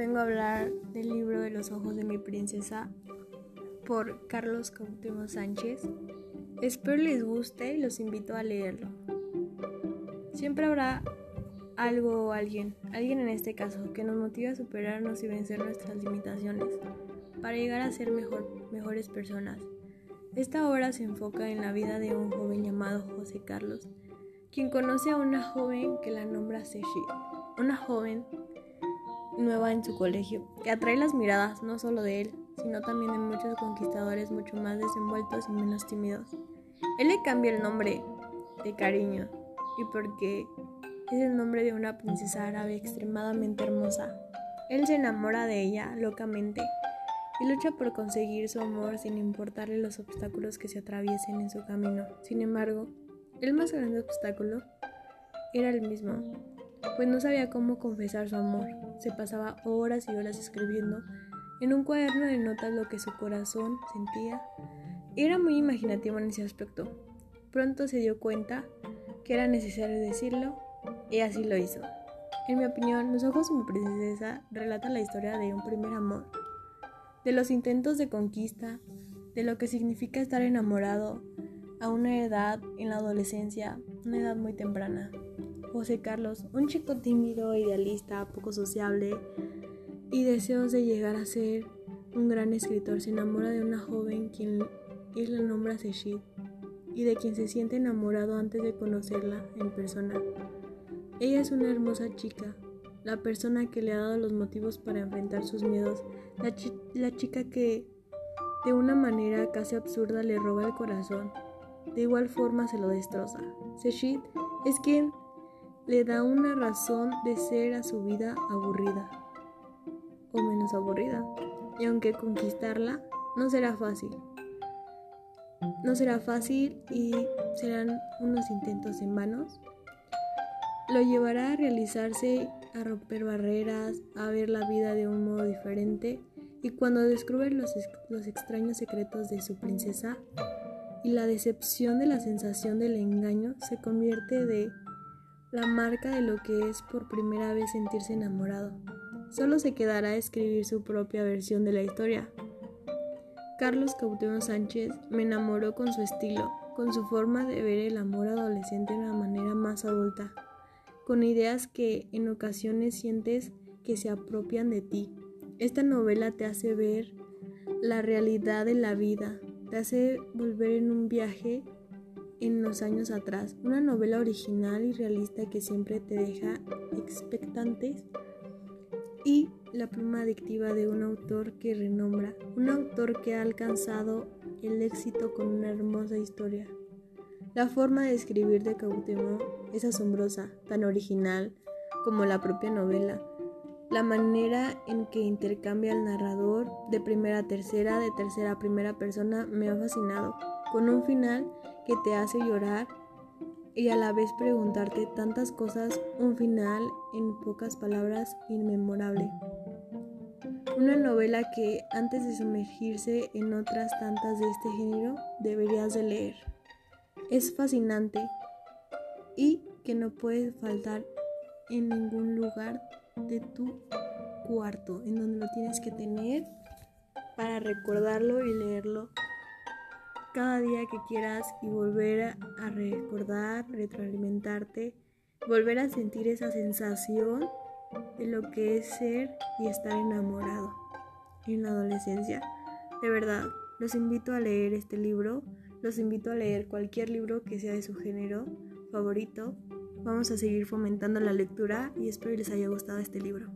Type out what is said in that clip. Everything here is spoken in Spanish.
vengo a hablar del libro de los ojos de mi princesa por Carlos Cautemo Sánchez. Espero les guste y los invito a leerlo. Siempre habrá algo o alguien, alguien en este caso, que nos motive a superarnos y vencer nuestras limitaciones para llegar a ser mejor, mejores personas. Esta obra se enfoca en la vida de un joven llamado José Carlos, quien conoce a una joven que la nombra Seshi, una joven nueva en su colegio, que atrae las miradas no solo de él, sino también de muchos conquistadores mucho más desenvueltos y menos tímidos. Él le cambia el nombre de cariño, y porque es el nombre de una princesa árabe extremadamente hermosa. Él se enamora de ella locamente y lucha por conseguir su amor sin importarle los obstáculos que se atraviesen en su camino. Sin embargo, el más grande obstáculo era el mismo, pues no sabía cómo confesar su amor. Se pasaba horas y horas escribiendo en un cuaderno de notas lo que su corazón sentía. Era muy imaginativo en ese aspecto. Pronto se dio cuenta que era necesario decirlo y así lo hizo. En mi opinión, Los ojos de mi princesa relata la historia de un primer amor, de los intentos de conquista, de lo que significa estar enamorado a una edad en la adolescencia, una edad muy temprana. José Carlos, un chico tímido, idealista, poco sociable y deseos de llegar a ser un gran escritor, se enamora de una joven quien él la nombra Seshid y de quien se siente enamorado antes de conocerla en persona. Ella es una hermosa chica, la persona que le ha dado los motivos para enfrentar sus miedos, la, chica que de una manera casi absurda le roba el corazón, de igual forma se lo destroza. Seshid es quien le da una razón de ser a su vida aburrida o menos aburrida. Y aunque conquistarla no será fácil. No será fácil y serán unos intentos en vanos. Lo llevará a realizarse, a romper barreras, a ver la vida de un modo diferente y cuando descubre los, los extraños secretos de su princesa y la decepción de la sensación del engaño se convierte de la marca de lo que es por primera vez sentirse enamorado. Solo se quedará a escribir su propia versión de la historia. Carlos Cautemo Sánchez me enamoró con su estilo, con su forma de ver el amor adolescente de una manera más adulta, con ideas que en ocasiones sientes que se apropian de ti. Esta novela te hace ver la realidad de la vida, te hace volver en un viaje en los años atrás, una novela original y realista que siempre te deja expectantes y la pluma adictiva de un autor que renombra, un autor que ha alcanzado el éxito con una hermosa historia. La forma de escribir de Cuauhtémoc es asombrosa, tan original como la propia novela. La manera en que intercambia el narrador de primera a tercera, de tercera a primera persona me ha fascinado, con un final que te hace llorar y a la vez preguntarte tantas cosas, un final en pocas palabras inmemorable. Una novela que antes de sumergirse en otras tantas de este género deberías de leer. Es fascinante y que no puede faltar en ningún lugar de tu cuarto, en donde lo tienes que tener para recordarlo y leerlo cada día que quieras y volver a recordar, retroalimentarte, volver a sentir esa sensación de lo que es ser y estar enamorado en la adolescencia. De verdad, los invito a leer este libro, los invito a leer cualquier libro que sea de su género favorito. Vamos a seguir fomentando la lectura y espero les haya gustado este libro.